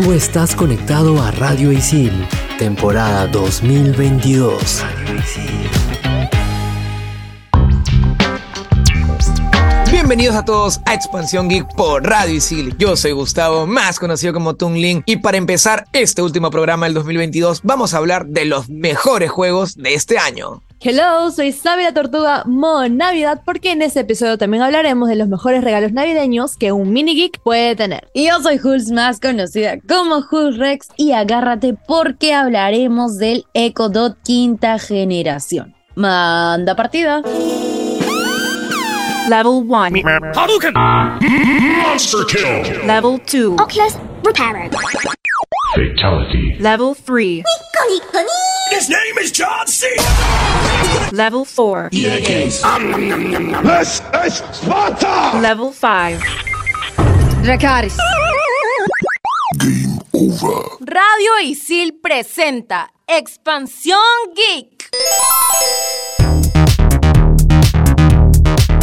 Tú estás conectado a Radio Isil, temporada 2022. Bienvenidos a todos a Expansión Geek por Radio Isil. Yo soy Gustavo, más conocido como Tungling, y para empezar este último programa del 2022 vamos a hablar de los mejores juegos de este año. Hello, soy Sabia Tortuga Modo Navidad porque en este episodio también hablaremos de los mejores regalos navideños que un mini geek puede tener. Y yo soy Hulz, más conocida como Hulz Rex, y agárrate porque hablaremos del Echo Dot quinta generación. Manda partida. Level 1. Hadouken! Monster kill! Level 2. Oculus Repairer. Fatality. Level 3. His name is John C. Level 4. This is Sparta! Level 5. Dracaris. Game over. Radio Isil presenta Expansión Geek.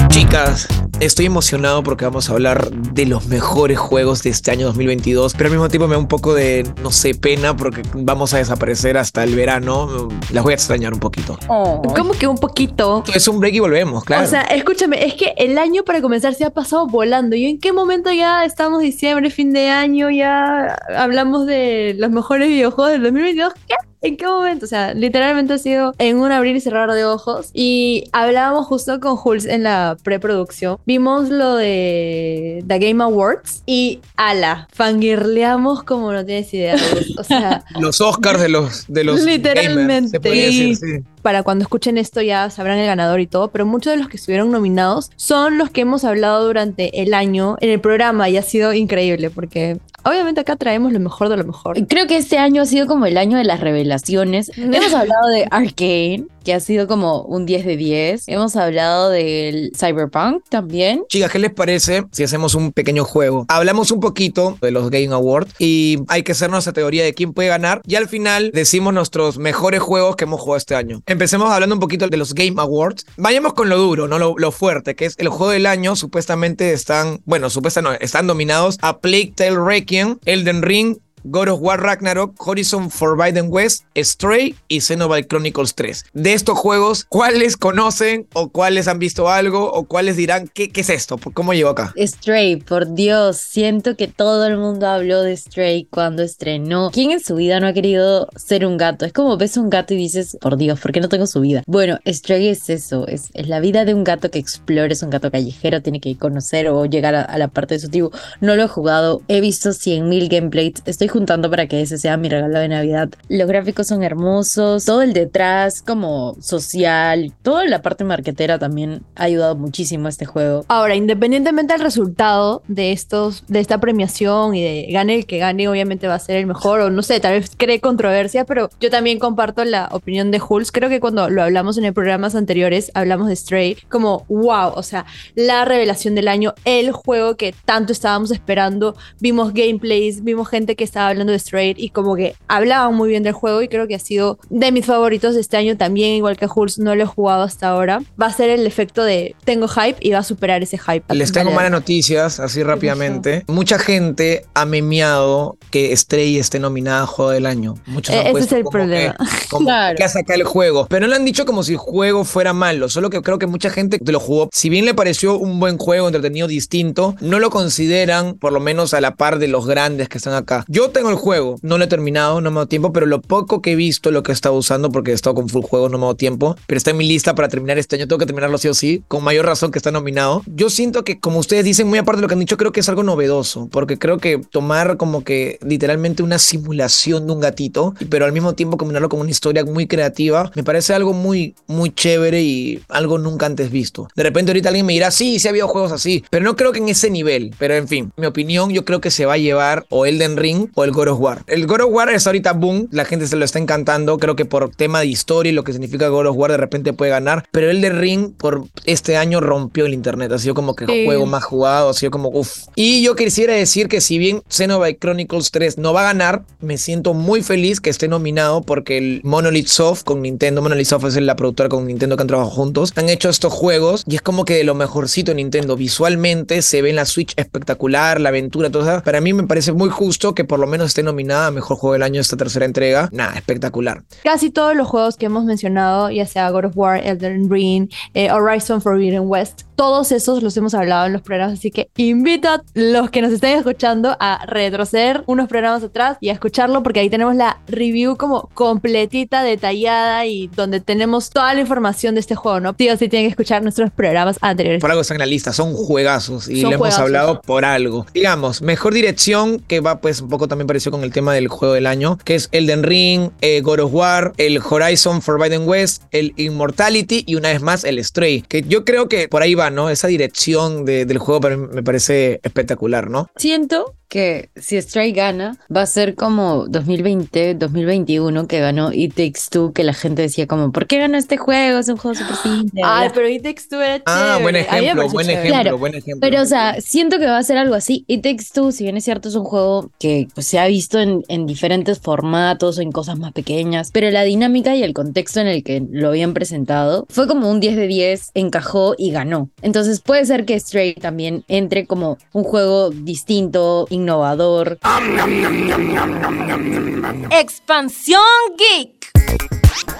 Chicas, estoy emocionado porque vamos a hablar de los mejores juegos de este año 2022, pero al mismo tiempo me da un poco de, no sé, pena porque vamos a desaparecer hasta el verano. Las voy a extrañar un poquito. Como que un poquito. Es un break y volvemos, claro. O sea, escúchame, es que el año para comenzar se ha pasado volando. ¿Y en qué momento ya estamos diciembre, fin de año, ya hablamos de los mejores videojuegos del 2022? ¿Qué? ¿En qué momento? O sea, literalmente ha sido en un abrir y cerrar de ojos. Y hablábamos justo con Jules en la preproducción. Vimos lo de The Game Awards y ala, fangirleamos como no tienes idea. O sea, los Oscars de los de los Literalmente. gamers, se podría decir, sí. Para cuando escuchen esto ya sabrán el ganador y todo, pero muchos de los que estuvieron nominados son los que hemos hablado durante el año en el programa y ha sido increíble porque obviamente acá traemos lo mejor de lo mejor. Creo que este año ha sido como el año de las revelaciones. Hemos hablado de Arcane, que ha sido como un 10 de 10. Hemos hablado del Cyberpunk también. Chicas, ¿qué les parece si hacemos un pequeño juego? Hablamos un poquito de los Game Awards y hay que hacer nuestra teoría de quién puede ganar y al final decimos nuestros mejores juegos que hemos jugado este año. Empecemos hablando un poquito de los Game Awards. Vayamos con lo duro, no lo, lo fuerte, que es el juego del año. Supuestamente están, bueno, supuestamente no, están nominados a Plague Tale Requiem, Elden Ring, God of War Ragnarok, Horizon Forbidden West, Stray y Xenoblade Chronicles 3. De estos juegos, ¿cuáles conocen o cuáles han visto algo o cuáles dirán qué, qué es esto? ¿Cómo llegó acá? Stray, por Dios, siento que todo el mundo habló de Stray cuando estrenó. ¿Quién en su vida no ha querido ser un gato? Es como ves un gato y dices, por Dios, ¿por qué no tengo su vida? Bueno, Stray es eso, es, la vida de un gato que explora, es un gato callejero, tiene que conocer o llegar a, a la parte de su tribu. No lo he jugado, he visto 100.000 gameplays, estoy juntando para que ese sea mi regalo de Navidad. Los gráficos son hermosos, todo el detrás como social, toda la parte marquetera también ha ayudado muchísimo a este juego. Ahora, independientemente del resultado de estos, de esta premiación y de gane el que gane, obviamente va a ser el mejor, o no sé, tal vez cree controversia, pero yo también comparto la opinión de Hulz. Creo que cuando lo hablamos en el programas anteriores, hablamos de Stray, como wow, o sea, la revelación del año, el juego que tanto estábamos esperando. Vimos gameplays, vimos gente que estaba hablando de Stray y como que hablaban muy bien del juego y creo que ha sido de mis favoritos de este año también, igual que Hulz, no lo he jugado hasta ahora. Va a ser el efecto de tengo hype y va a superar ese hype. Les tengo malas noticias, así rápidamente. Mucha gente ha memeado que Stray esté nominada a Juego del Año. Muchos Eh, han ese puesto es el como problema. Que, como Claro. que ha sacado el juego. Pero no lo han dicho como si el juego fuera malo. Solo que creo que mucha gente que lo jugó, si bien le pareció un buen juego, entretenido, distinto, no lo consideran por lo menos a la par de los grandes que están acá. Yo tengo el juego, no lo he terminado, no me dado tiempo, pero lo poco que he visto, lo que he estado usando, porque he estado con full juego, no me dado tiempo, pero está en mi lista para terminar este año. Tengo que terminarlo sí o sí, con mayor razón que está nominado. Yo siento que, como ustedes dicen, muy aparte de lo que han dicho, creo que es algo novedoso, porque creo que tomar como que literalmente una simulación de un gatito, pero al mismo tiempo combinarlo con una historia muy creativa, me parece algo muy, muy chévere y algo nunca antes visto. De repente ahorita alguien me dirá, sí, sí ha habido juegos así, pero no creo que en ese nivel. Pero en fin, mi opinión, yo creo que se va a llevar o Elden Ring o el God of War. El God of War es ahorita boom, la gente se lo está encantando, creo que por tema de historia y lo que significa God of War de repente puede ganar, pero Elden Ring por este año rompió el internet, ha sido como que el Sí. juego más jugado, ha sido como uff. Y yo quisiera decir que si bien Xenoblade Chronicles 3 no va a ganar, me siento muy feliz que esté nominado porque el Monolith Soft con Nintendo, Monolith Soft es la productora con Nintendo que han trabajado juntos, han hecho estos juegos y es como que de lo mejorcito de Nintendo visualmente se ve en la Switch espectacular, la aventura, todo eso. Para mí me parece muy justo que por lo menos esté nominada a Mejor Juego del Año esta tercera entrega, nada, espectacular. Casi todos los juegos que hemos mencionado, ya sea God of War, Elden Ring, eh, Horizon Forbidden West, todos esos los hemos hablado en los programas, así que invito a los que nos estén escuchando a retroceder unos programas atrás y a escucharlo porque ahí tenemos la review como completita, detallada y donde tenemos toda la información de este juego, ¿no? Tío, sí tienen que escuchar nuestros programas anteriores. Por algo están en la lista, son juegazos y Son le hemos hablado por algo. Digamos, mejor dirección, que va pues un poco también pareció con el tema del juego del año, que es Elden Ring, eh, God of War, el Horizon Forbidden West, el Immortality y una vez más el Stray, que yo creo que por ahí va, ¿no? Esa dirección de- del juego me parece espectacular, ¿no? Siento que si Stray gana, va a ser como 2020, 2021 que ganó It Takes Two, que la gente decía como, ¿por qué ganó este juego? Es un juego súper simple. Ay, bla". pero It Takes Two era Ah, chévere. buen A mí me ejemplo, buen chévere. ejemplo, Claro, buen ejemplo. Pero, o sea, siento que va a ser algo así. It Takes Two, si bien es cierto, es un juego que pues, se ha visto en, en diferentes formatos o en cosas más pequeñas, pero la dinámica y el contexto en el que lo habían presentado fue como un 10 de 10, encajó y ganó. Entonces puede ser que Stray también entre como un juego distinto, innovador. Expansión Geek.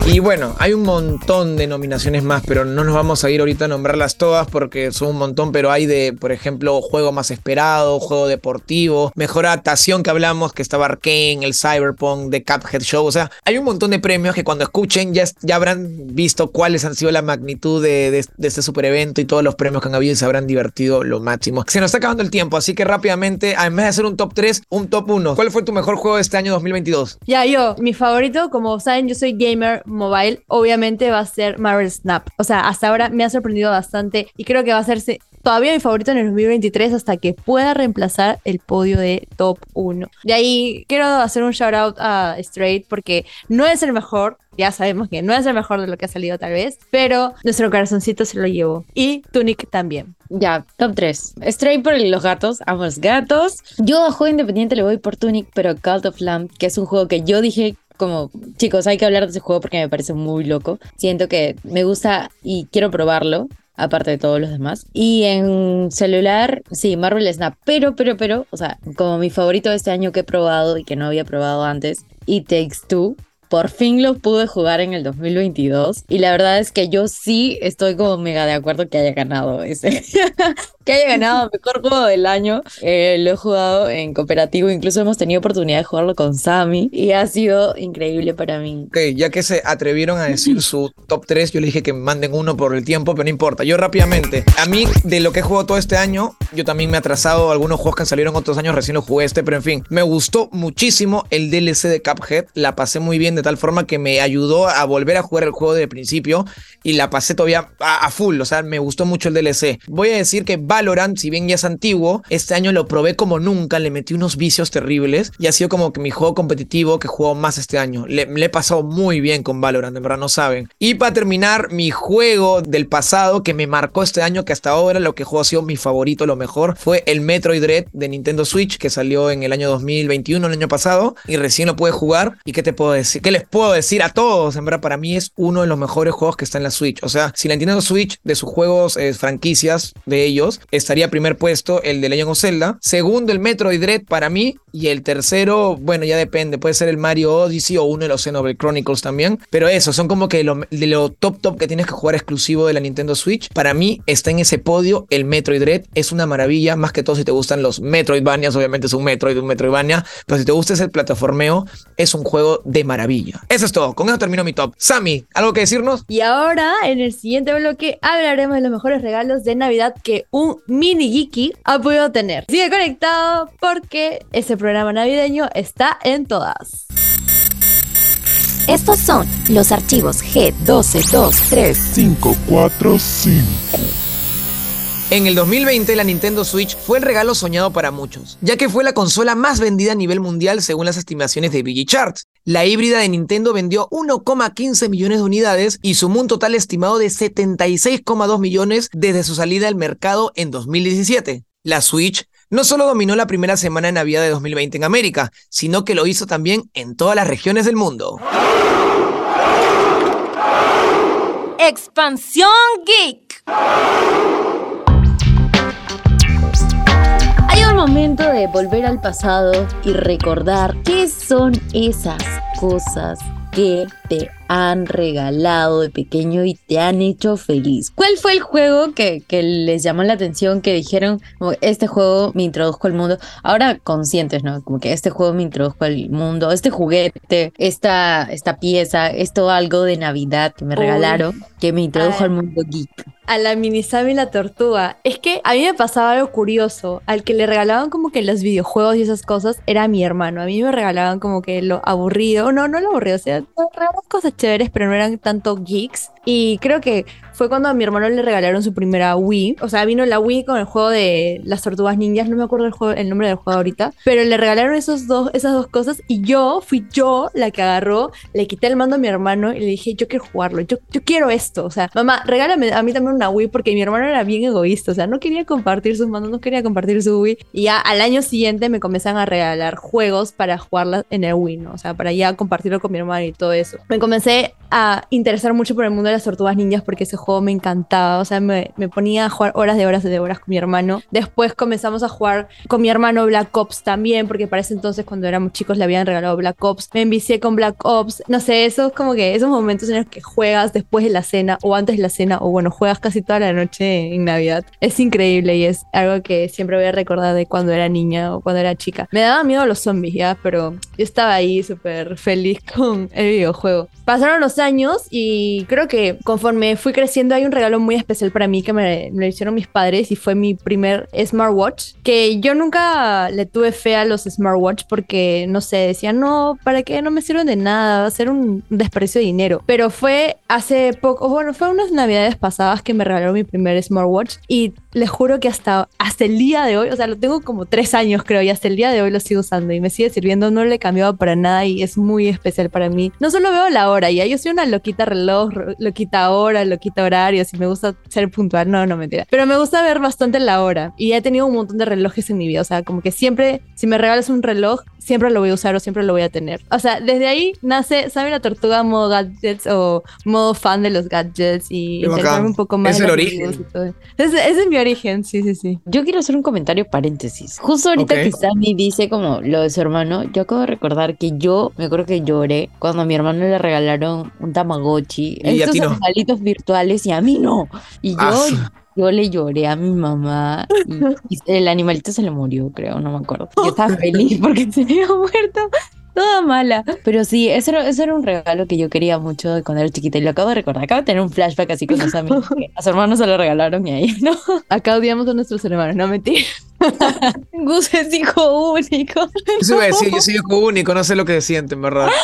Y bueno, hay un montón de nominaciones más, pero no nos vamos a ir ahorita a nombrarlas todas porque son un montón, pero hay de, por ejemplo, juego más esperado, juego deportivo, mejor adaptación que hablamos, que estaba Arkane, el Cyberpunk, The Cuphead Show, o sea, hay un montón de premios que cuando escuchen ya, ya habrán visto cuáles han sido la magnitud de, de- de este super evento y todos los premios que han habido y se habrán divertido lo máximo. Se nos está acabando el tiempo, así que rápidamente, en vez de hacer un top 3, un top 1. ¿Cuál fue tu mejor juego de este año 2022? Ya, yo, mi favorito, como saben, yo soy gamer mobile, obviamente va a ser Marvel Snap. O sea, hasta ahora me ha sorprendido bastante y creo que va a hacerse todavía mi favorito en el 2023 hasta que pueda reemplazar el podio de top 1. De ahí quiero hacer un shout out a Straight porque no es el mejor, ya sabemos que no es el mejor de lo que ha salido tal vez, pero nuestro corazoncito se lo llevó. Y Tunic también. Ya, top 3. Stray por los gatos, amo los gatos. Yo a juego independiente le voy por Tunic, pero Cult of Lamb, que es un juego que yo dije como, chicos, hay que hablar de ese juego porque me parece muy loco. Siento que me gusta y quiero probarlo. Aparte de todos los demás. Y en celular, sí, Marvel Snap. Pero, pero, pero, o sea, como mi favorito de este año que he probado y que no había probado antes, It Takes Two. Por fin lo pude jugar en el 2022 y la verdad es que yo sí estoy como mega de acuerdo que haya ganado ese. que haya ganado mejor juego del año. Eh, lo he jugado en cooperativo, incluso hemos tenido oportunidad de jugarlo con Sammy y ha sido increíble para mí. Ok, ya que se atrevieron a decir su top 3, yo le dije que manden uno por el tiempo, pero no importa. Yo rápidamente, a mí de lo que he jugado todo este año, yo también me he atrasado. Algunos juegos que salieron otros años recién lo jugué este, pero en fin, me gustó muchísimo el DLC de Cuphead. La pasé muy bien de tal forma que me ayudó a volver a jugar el juego desde el principio y la pasé todavía a, a full. O sea, me gustó mucho el DLC. Voy a decir que Valorant, si bien ya es antiguo, este año lo probé como nunca, le metí unos vicios terribles y ha sido como que mi juego competitivo que juego más este año. Le, le he pasado muy bien con Valorant, en verdad no saben. Y para terminar, mi juego del pasado que me marcó este año, que hasta ahora lo que juego ha sido mi favorito, lo mejor, fue el Metroid Dread de Nintendo Switch, que salió en el año 2021, el año pasado, y recién lo pude jugar. ¿Y qué te puedo decir? ¿Qué les puedo decir a todos? En verdad, para mí es uno de los mejores juegos que está en la Switch. O sea, si la Nintendo Switch de sus juegos, eh, franquicias de ellos, estaría primer puesto el de Legend of Zelda. Segundo, el Metroid Dread para mí. Y el tercero, bueno, ya depende. Puede ser el Mario Odyssey o uno de los Xenoblade Chronicles también. Pero eso, son como que lo, de lo top top que tienes que jugar exclusivo de la Nintendo Switch. Para mí está en ese podio el Metroid Dread. Es una maravilla, más que todo si te gustan los Metroidvanias. Obviamente es un Metroid, un Metroidvania. Pero si te gusta ese plataformeo, es un juego de maravilla. Eso es todo. Con eso termino mi top. Sammy, ¿algo que decirnos? Y ahora, en el siguiente bloque, hablaremos de los mejores regalos de Navidad que un mini geeky ha podido tener. Sigue conectado porque ese programa navideño está en todas. Estos son los archivos G12235. 545. En el 2020 la Nintendo Switch fue el regalo soñado para muchos, ya que fue la consola más vendida a nivel mundial según las estimaciones de VG Charts. La híbrida de Nintendo vendió 1,15 millones de unidades y sumó un total estimado de 76,2 millones desde su salida al mercado en 2017. La Switch no solo dominó la primera semana de Navidad de 2020 en América, sino que lo hizo también en todas las regiones del mundo. Expansión Geek. Momento de volver al pasado y recordar qué son esas cosas que te han regalado de pequeño y te han hecho feliz. ¿Cuál fue el juego que, que les llamó la atención, que dijeron, como, este juego me introdujo al mundo? Ahora conscientes, ¿no? Como que este juego me introdujo al mundo, este juguete, esta, esta pieza, esto algo de Navidad que me Uy. regalaron, que me introdujo Ay. al mundo geek. A la mini Sam y la tortuga. Es que a mí me pasaba algo curioso. Al que le regalaban como que los videojuegos y esas cosas era mi hermano. A mí me regalaban como que lo aburrido. No, no lo aburrido. O sea, regalaban cosas chéveres, pero no eran tanto geeks. Y creo que fue cuando a mi hermano le regalaron su primera Wii. O sea, vino la Wii con el juego de las tortugas ninjas. No me acuerdo el, juego, el nombre del juego ahorita. Pero le regalaron esos dos, esas dos cosas. Y yo fui yo la que agarró, le quité el mando a mi hermano y le dije, yo quiero jugarlo. Yo, yo quiero esto. O sea, mamá, regálame a mí también una Wii porque mi hermano era bien egoísta. O sea, no quería compartir sus mandos, no quería compartir su Wii. Y ya al año siguiente me comienzan a regalar juegos para jugarla en el Wii, ¿no? O sea, para ya compartirlo con mi hermano y todo eso. Me comencé a interesar mucho por el mundo de las tortugas ninjas porque ese me encantaba. O sea, me, me ponía a jugar horas de horas de horas con mi hermano. Después comenzamos a jugar con mi hermano Black Ops también, porque para ese entonces, cuando éramos chicos, le habían regalado Black Ops. Me envicié con Black Ops. No sé, eso es como que esos momentos en los que juegas después de la cena o antes de la cena, o bueno, juegas casi toda la noche en Navidad. Es increíble y es algo que siempre voy a recordar de cuando era niña o cuando era chica. Me daba miedo los zombies, ya, pero yo estaba ahí súper feliz con el videojuego. Pasaron los años y creo que conforme fui creciendo hay un regalo muy especial para mí que me, me lo hicieron mis padres y fue mi primer smartwatch, que yo nunca le tuve fe a los smartwatch porque, no sé, decían, no, ¿para qué? No me sirven de nada, va a ser un desprecio de dinero. Pero fue hace poco, bueno, fue unas navidades pasadas que me regalaron mi primer smartwatch y les juro que hasta, hasta el día de hoy, o sea, lo tengo como tres años creo y hasta el día de hoy lo sigo usando y me sigue sirviendo, no le he para nada y es muy especial para mí. No solo veo la hora, ya yo soy una loquita reloj, loquita hora, loquita horario, si me gusta ser puntual, no, no mentira, pero me gusta ver bastante la hora y he tenido un montón de relojes en mi vida, o sea, como que siempre, si me regalas un reloj, siempre lo voy a usar o siempre lo voy a tener. O sea, desde ahí nace, ¿sabe la tortuga modo gadgets o modo fan de los gadgets y un poco más Es el los origen. y. Ese, ese es mi origen, sí, sí, sí. Yo quiero hacer un comentario paréntesis. Justo ahorita Ok. que Sammy dice como lo de su hermano, yo acabo de recordar que yo me acuerdo que lloré cuando a mi hermano le regalaron un Tamagotchi. Y Estos animalitos virtuales y a mí no. Y yo, Ah, yo le lloré a mi mamá y, y el animalito se le murió, creo, no me acuerdo. Yo estaba feliz porque se había muerto. Toda mala. Pero sí, ese era, ese era un regalo que yo quería mucho cuando era chiquita y lo acabo de recordar. Acabo de tener un flashback así con los amigos. que A su hermano se lo regalaron y a ella no. Acá odiamos a nuestros hermanos, no mentira. Gus es hijo único. Eso iba a decir, yo soy hijo único, no sé lo que siente, en verdad.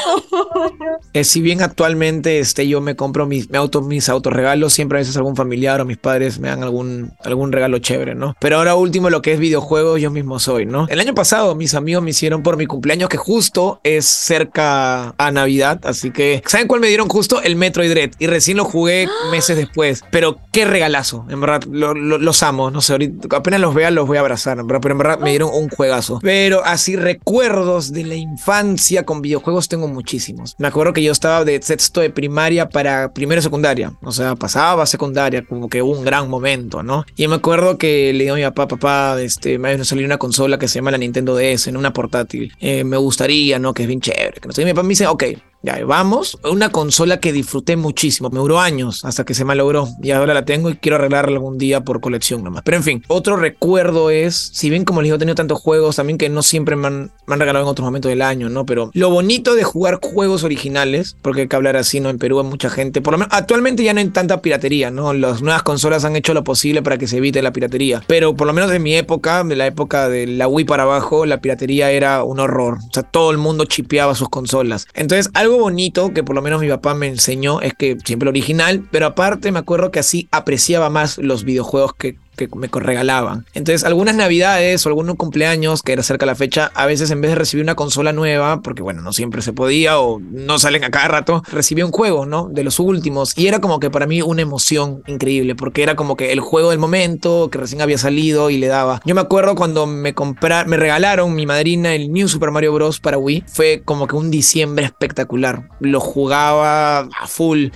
Eh, si bien actualmente este, yo me compro mis, mi auto, mis autorregalos, siempre a veces algún familiar o mis padres me dan algún, algún regalo chévere, ¿no? Pero ahora último, lo que es videojuegos, yo mismo soy, ¿no? El año pasado mis amigos me hicieron por mi cumpleaños, que justo es cerca a Navidad, así que, ¿saben cuál me dieron justo? El Metroid Dread. Y recién lo jugué meses después. Pero qué regalazo, en verdad, lo- lo- los amo, no sé, ahorita, apenas los vea los voy a abrazar, pero en verdad me dieron un juegazo. Pero así recuerdos de la infancia con videojuegos tengo muchísimos. Me acuerdo que yo estaba de sexto de primaria para primero secundaria, o sea, pasaba secundaria, como que un gran momento, ¿no? Y me acuerdo que le digo a mi papá, papá, este, me va a salir una consola que se llama la Nintendo DS, en una portátil. Eh, me gustaría, ¿no? Que es bien chévere. Que no sé. Y mi papá me dice, ok, ya, vamos. Una consola que disfruté muchísimo. Me duró años hasta que se me logró. Y ahora la tengo y quiero arreglarla algún día por colección nomás. Pero en fin, otro recuerdo es, si bien como les digo, he tenido tantos juegos también que no siempre me han, regalado en otros momentos del año, ¿no? Pero lo bonito de jugar juegos originales, porque hay que hablar así, ¿no? En Perú hay mucha gente, por lo menos actualmente ya no hay tanta piratería, ¿no? Las nuevas consolas han hecho lo posible para que se evite la piratería. Pero por lo menos de mi época, de la época de la Wii para abajo, la piratería era un horror. O sea, todo el mundo chipeaba sus consolas. Entonces, algo bonito que por lo menos mi papá me enseñó es que siempre original, pero aparte me acuerdo que así apreciaba más los videojuegos que que me regalaban. Entonces, algunas navidades o algunos cumpleaños que era cerca la fecha, a veces en vez de recibir una consola nueva, porque bueno, no siempre se podía o no salen a cada rato, recibía un juego, ¿no? De los últimos. Y era como que para mí una emoción increíble, porque era como que el juego del momento, que recién había salido y le daba. Yo me acuerdo cuando me me regalaron mi madrina el New Super Mario Bros. para Wii, fue como que un diciembre espectacular. Lo jugaba a full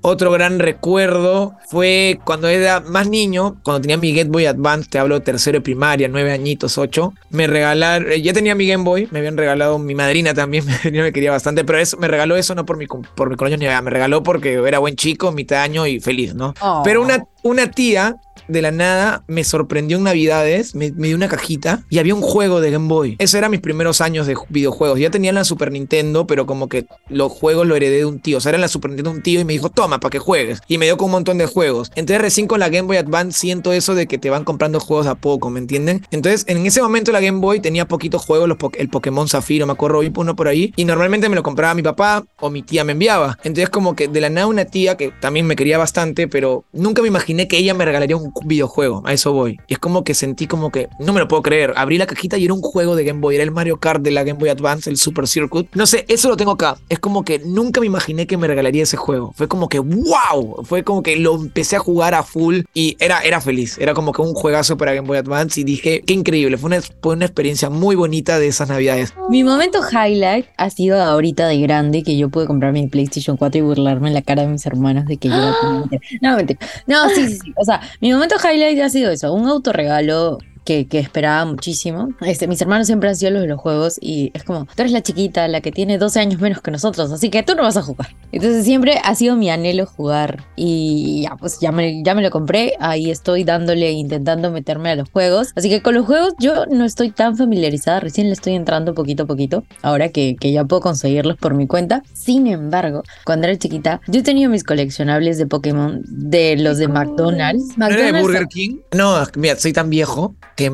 Otro gran recuerdo fue cuando era más niño, cuando tenía mi Game Boy Advance, te hablo de tercero de primaria, nueve añitos, ocho. Me regalaron, eh, ya tenía mi Game Boy, me habían regalado mi madrina también, mi madrina me quería bastante, pero eso, me regaló eso no por mi, por mi cumpleaños ni nada, me regaló porque era buen chico, mitad año y feliz, ¿no? Oh. Pero una, una tía de la nada me sorprendió en Navidades, me, dio una cajita y había un juego de Game Boy. Esos eran mis primeros años de videojuegos. Ya tenía la Super Nintendo, pero como que los juegos lo heredé de un tío. O sea, era la Super Nintendo un tío y me dijo, toma, para que juegues. Y me dio con un montón de juegos. Entonces recién con la Game Boy Advance siento eso de que te van comprando juegos a poco, ¿me entienden? Entonces en ese momento la Game Boy tenía poquitos juegos, el Pokémon Zafiro, me acuerdo, uno por ahí. Y normalmente me lo compraba mi papá o mi tía me enviaba. Entonces como que de la nada una tía que también me quería bastante, pero nunca me imaginé que ella me regalaría un videojuego. A eso voy. Y es como que sentí como que no me lo puedo creer. Abrí la cajita y era un juego de Game Boy. Era el Mario Kart de la Game Boy Advance, el Super Circuit. No sé, eso lo tengo acá. Es como que nunca me imaginé que me regalaría ese juego. Fue como que wow. Fue como que lo empecé a jugar a full y era, era feliz. Era como que un juegazo para Game Boy Advance y dije, qué increíble. Fue una, fue una experiencia muy bonita de esas navidades. Mi momento highlight ha sido ahorita de grande que yo pude comprar mi PlayStation 4 y burlarme en la cara de mis hermanos de que yo la tenía. No, mentira. No, sí, sí, sí. O sea, mi momento highlight ha sido eso, un autorregalo que, que esperaba muchísimo. Este, mis hermanos siempre han sido los de los juegos y es como, tú eres la chiquita, la que tiene 12 años menos que nosotros, así que tú no vas a jugar. Entonces siempre ha sido mi anhelo jugar y ya, pues ya me, ya me lo compré, ahí estoy dándole, intentando meterme a los juegos. Así que con los juegos yo no estoy tan familiarizada, recién le estoy entrando poquito a poquito, ahora que, que ya puedo conseguirlos por mi cuenta. Sin embargo, cuando era chiquita, yo tenía mis coleccionables de Pokémon de los de McDonald's. ¿No era de McDonald's Burger King? No, mira, soy tan viejo que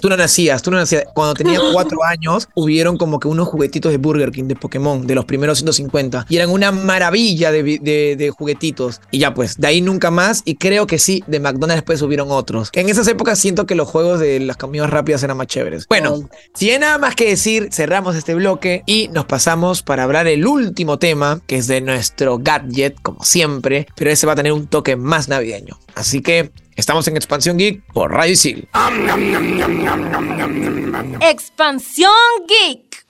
tú no nacías, tú no nacías. Cuando tenía cuatro años, hubieron como que unos juguetitos de Burger King, de Pokémon, de los primeros 150. Y eran una maravilla de, vi- de- de juguetitos. Y ya pues, de ahí nunca más. Y creo que sí, de McDonald's después hubieron otros. En esas épocas siento que los juegos de las comidas rápidas eran más chéveres. Bueno, Oh. si hay nada más que decir, cerramos este bloque y nos pasamos para hablar el último tema, que es de nuestro gadget, como siempre, pero ese va a tener un toque más navideño. Así que estamos en Expansión Geek por Radio Isil. Expansión Geek.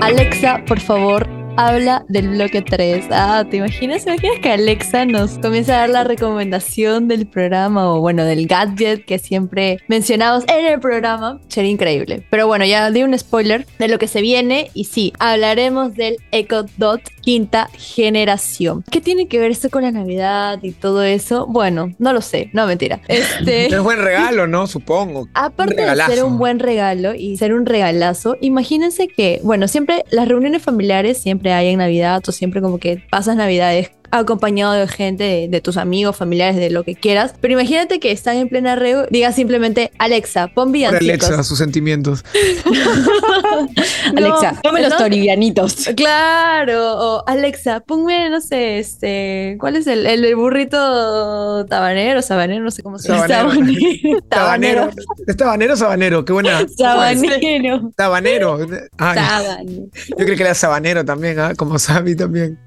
Alexa, por favor, habla del bloque 3. Ah, ¿te imaginas? ¿Te imaginas que Alexa nos comienza a dar la recomendación del programa o bueno, del gadget que siempre mencionamos en el programa? Sería increíble. Pero bueno, ya di un spoiler de lo que se viene y sí, hablaremos del Echo Dot quinta generación. ¿Qué tiene que ver esto con la Navidad y todo eso? Bueno, no lo sé, no mentira. Este Es buen regalo, ¿no? Supongo. Aparte de ser un buen regalo y ser un regalazo, imagínense que, bueno, siempre las reuniones familiares siempre hay en Navidad o siempre como que pasas Navidades acompañado de gente, de, de tus amigos, familiares, de lo que quieras. Pero imagínate que están en plena reo, digas simplemente, Alexa, pon Por villancicos. Alexa, sus sentimientos. Alexa, No, ponme los no. toribianitos. Claro, o Alexa, ponme, no sé, este, ¿cuál es el, el, el burrito tabanero, sabanero, no sé cómo se llama? Sabanero. Tabanero. Tabanero. ¿Es tabanero o sabanero? Qué buena. Sabanero. Tabanero. Ay, Sabanero. yo creo que era sabanero también, ¿ah? como Sabi también.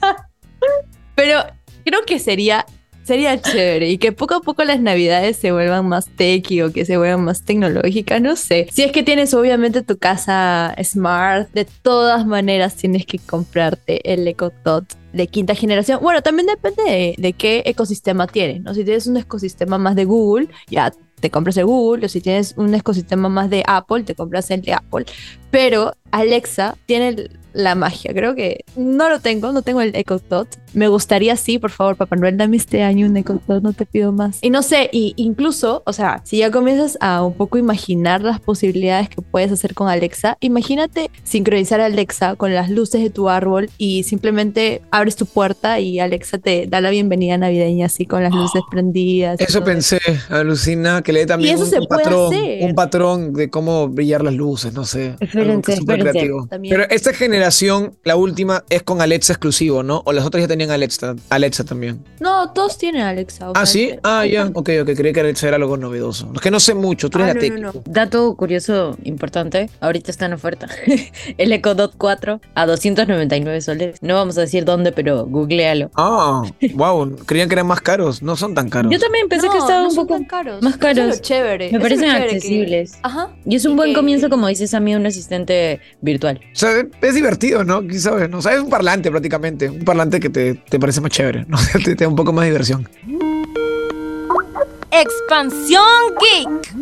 Pero creo que sería, sería chévere y que poco a poco las navidades se vuelvan más techy o que se vuelvan más tecnológicas, no sé. Si es que tienes obviamente tu casa smart, de todas maneras tienes que comprarte el Echo Dot de quinta generación. Bueno, también depende de, de qué ecosistema tienes, ¿no? Si tienes un ecosistema más de Google, ya te compras el Google, si tienes un ecosistema más de Apple, te compras el de Apple. Pero Alexa tiene la magia. Creo que no lo tengo, no tengo el Echo Dot. Me gustaría sí, por favor, Papá Noel, dame este año un Echo Dot, no te pido más. Y no sé, y incluso, o sea, si ya comienzas a un poco imaginar las posibilidades que puedes hacer con Alexa, imagínate sincronizar a Alexa con las luces de tu árbol y simplemente abres tu puerta y Alexa te da la bienvenida navideña así con las luces prendidas. Eso pensé, alucina, que le dé también eso un, se un puede patrón, hacer. un patrón de cómo brillar las luces, no sé. Espérense, creativo. También. Pero esta generación, la última, es con Alexa exclusivo, ¿no? O las otras ya tenían Alexa, Alexa también. No, todos tienen Alexa. o Ah, sea, sí. este- Ah, ya. Ok, ok. Creí que Alexa era algo novedoso. Es que no sé mucho. Tú eres Ah, la no, técnica. no, no. Dato curioso importante, ahorita está en oferta. El Echo Dot 4 a 299 soles. No vamos a decir dónde, pero googlealo. Ah, wow. Creían que eran más caros. No son tan caros. Yo también pensé que estaban no un son poco tan caros. más Eso es lo caros. chévere. Me es parecen chévere que- accesibles. Ajá. Y es un Y buen que- comienzo, como dices a mí, un asistente virtual. O sea, es divertido, ¿no? ¿Sabes? ¿no? O sea, es un parlante prácticamente. Un parlante que te, te parece más chévere, ¿no? te, te da un poco más de diversión. Expansión Geek.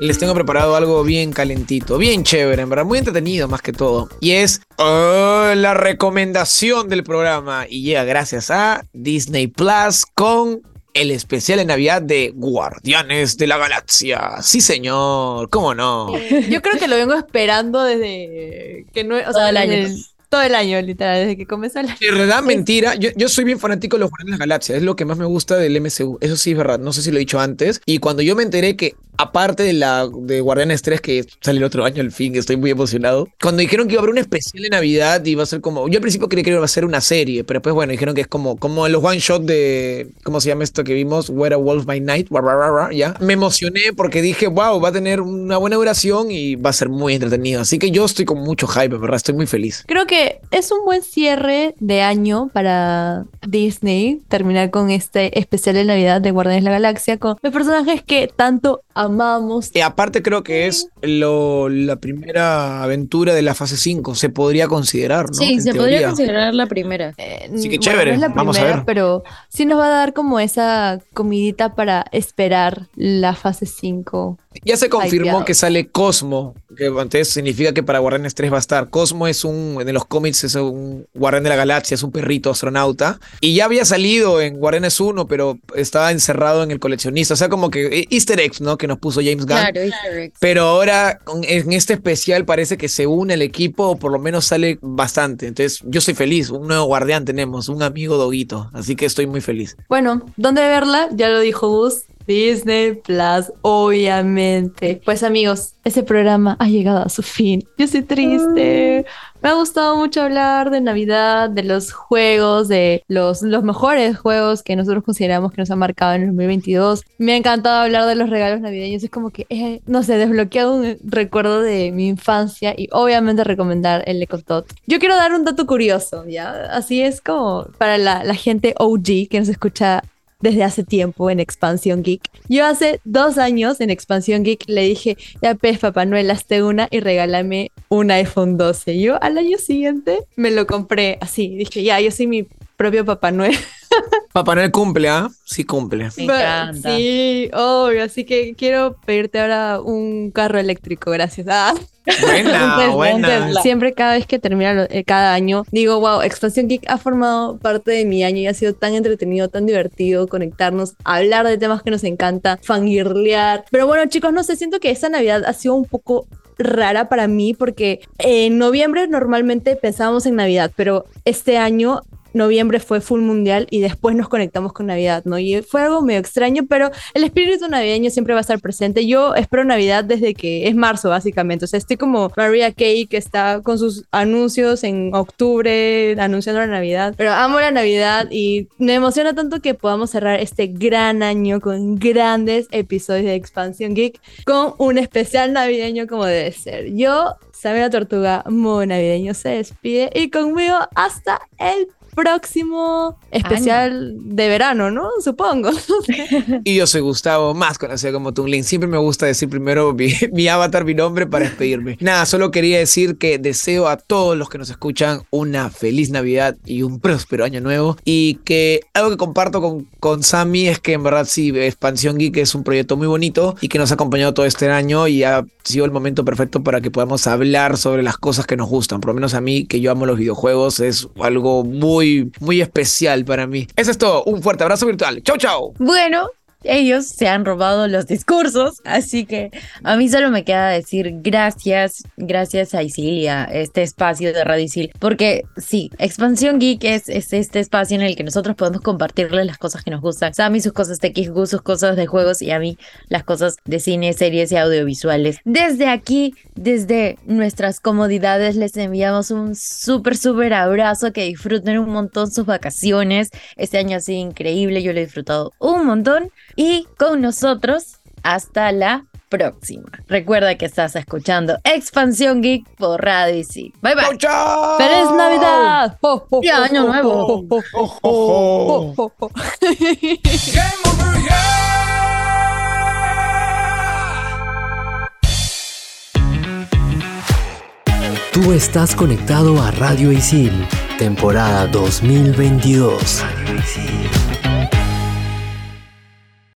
Les tengo preparado algo bien calentito, bien chévere, en verdad, muy entretenido más que todo. Y es oh, la recomendación del programa. Y llega gracias a Disney Plus con el especial de Navidad de Guardianes de la Galaxia. Sí, señor, ¿cómo no? Yo creo que lo vengo esperando desde que no, o sea, el año. desde todo el año, literal, desde que comenzó año. En verdad, mentira. Yo, yo soy bien fanático de los Guardianes de la Galaxia. Es lo que más me gusta del MCU. Eso sí es verdad. No sé si lo he dicho antes. Y cuando yo me enteré que, aparte de la de Guardianes 3, que sale el otro año al fin, estoy muy emocionado. Cuando dijeron que iba a haber un especial de Navidad y iba a ser como. Yo al principio creí que iba a ser una serie, pero después, bueno, dijeron que es como, como los one shot de. ¿Cómo se llama esto que vimos? Where a Wolf by Night. Ra, ra, ra, ra, ya. Me emocioné porque dije, wow, va a tener una buena duración y va a ser muy entretenido. Así que yo estoy con mucho hype, ¿verdad? Estoy muy feliz. Creo que es un buen cierre de año para Disney terminar con este especial de Navidad de Guardianes de la Galaxia con los personajes que tanto amamos. Y aparte creo que es lo, la primera aventura de la fase 5, se podría considerar, ¿no? Sí, En se podría teoría. considerar la primera. Eh, Sí, bueno, chévere. no es la Vamos a ver. pero sí nos va a dar como esa comidita para esperar la fase 5. Ya se confirmó que sale Cosmo, que entonces significa que para Guardianes 3 va a estar. Cosmo es un, en los cómics es un guardián de la galaxia, es un perrito astronauta. Y ya había salido en Guardianes 1, pero estaba encerrado en el coleccionista. O sea, como que eh, easter eggs, ¿no? Que nos puso James Gunn. Claro, Easter eggs. Pero ahora en este especial parece que se une el equipo, o por lo menos sale bastante. Entonces yo soy feliz, un nuevo guardián tenemos, un amigo doguito, así que estoy muy feliz. Bueno, ¿dónde verla? Ya lo dijo Gus. Disney Plus, obviamente. Pues amigos, ese programa ha llegado a su fin. Yo estoy triste. Me ha gustado mucho hablar de Navidad, de los juegos, de los, los mejores juegos que nosotros consideramos que nos han marcado en el 2022. Me ha encantado hablar de los regalos navideños. Es como que, eh, no sé, desbloqueado un recuerdo de mi infancia y obviamente recomendar el Ecotot. Yo quiero dar un dato curioso, ¿ya? Así es como para la, la gente OG que nos escucha desde hace tiempo en Expansión Geek. Yo hace dos años en Expansión Geek le dije, ya pez Papá Noel, hazte una y regálame un iPhone 12. Yo al año siguiente me lo compré así. Dije, ya, yo soy mi propio Papá Noel. Papá Noel cumple, ¿ah? Sí cumple. Me encanta. Sí, obvio. Así que quiero pedirte ahora un carro eléctrico, gracias. Ah. Buena, Tesla. Tesla. Siempre cada vez que termina eh, cada año, digo, wow, Expansión Geek ha formado parte de mi año y ha sido tan entretenido, tan divertido conectarnos, hablar de temas que nos encanta, fangirlear. Pero bueno, chicos, no sé, siento que esta Navidad ha sido un poco rara para mí porque en noviembre normalmente pensábamos en Navidad, pero este año noviembre fue full mundial y después nos conectamos con Navidad, ¿no? Y fue algo medio extraño, pero el espíritu navideño siempre va a estar presente. Yo espero Navidad desde que es marzo, básicamente. O sea, estoy como Maria Kay, que está con sus anuncios en octubre, anunciando la Navidad. Pero amo la Navidad y me emociona tanto que podamos cerrar este gran año con grandes episodios de Expansión Geek con un especial navideño como debe ser. Yo, Samuel Tortuga, muy navideño, se despide y conmigo hasta el próximo especial de verano, ¿no? Supongo. Y yo soy Gustavo, más conocido como Tunglin. Siempre me gusta decir primero mi, mi avatar, mi nombre para despedirme. Nada, solo quería decir que deseo a todos los que nos escuchan una feliz Navidad y un próspero año nuevo. Y que algo que comparto con, con Sammy es que en verdad sí, Expansión Geek es un proyecto muy bonito y que nos ha acompañado todo este año y ha sido el momento perfecto para que podamos hablar sobre las cosas que nos gustan. Por lo menos a mí, que yo amo los videojuegos, es algo muy, muy especial para mí. Eso es todo. Un fuerte abrazo virtual. Chau, chau. Bueno, ellos se han robado los discursos, así que a mí solo me queda decir gracias, gracias a Isil y a este espacio de Radio Isil, porque sí, Expansión Geek es, es este espacio en el que nosotros podemos compartirles las cosas que nos gustan. Sammy sus cosas de Gus, sus cosas de juegos y a mí las cosas de cine, series y audiovisuales. Desde aquí, desde nuestras comodidades, les enviamos un súper, súper abrazo, que disfruten un montón sus vacaciones. Este año ha sido increíble, yo lo he disfrutado un montón. Y con nosotros, hasta la próxima. Recuerda que estás escuchando Expansión Geek por Radio Isil. Bye bye. Chau. ¡Feliz Navidad! ¡Ho, ho, Y año nuevo. ho! Tú estás conectado a Radio Isil, temporada 2022. Radio Isil.